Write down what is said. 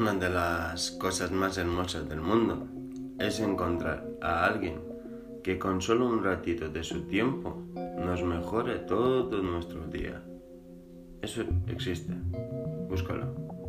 Una de las cosas más hermosas del mundo es encontrar a alguien que con solo un ratito de su tiempo nos mejore todo nuestro día. Eso existe. Búscalo.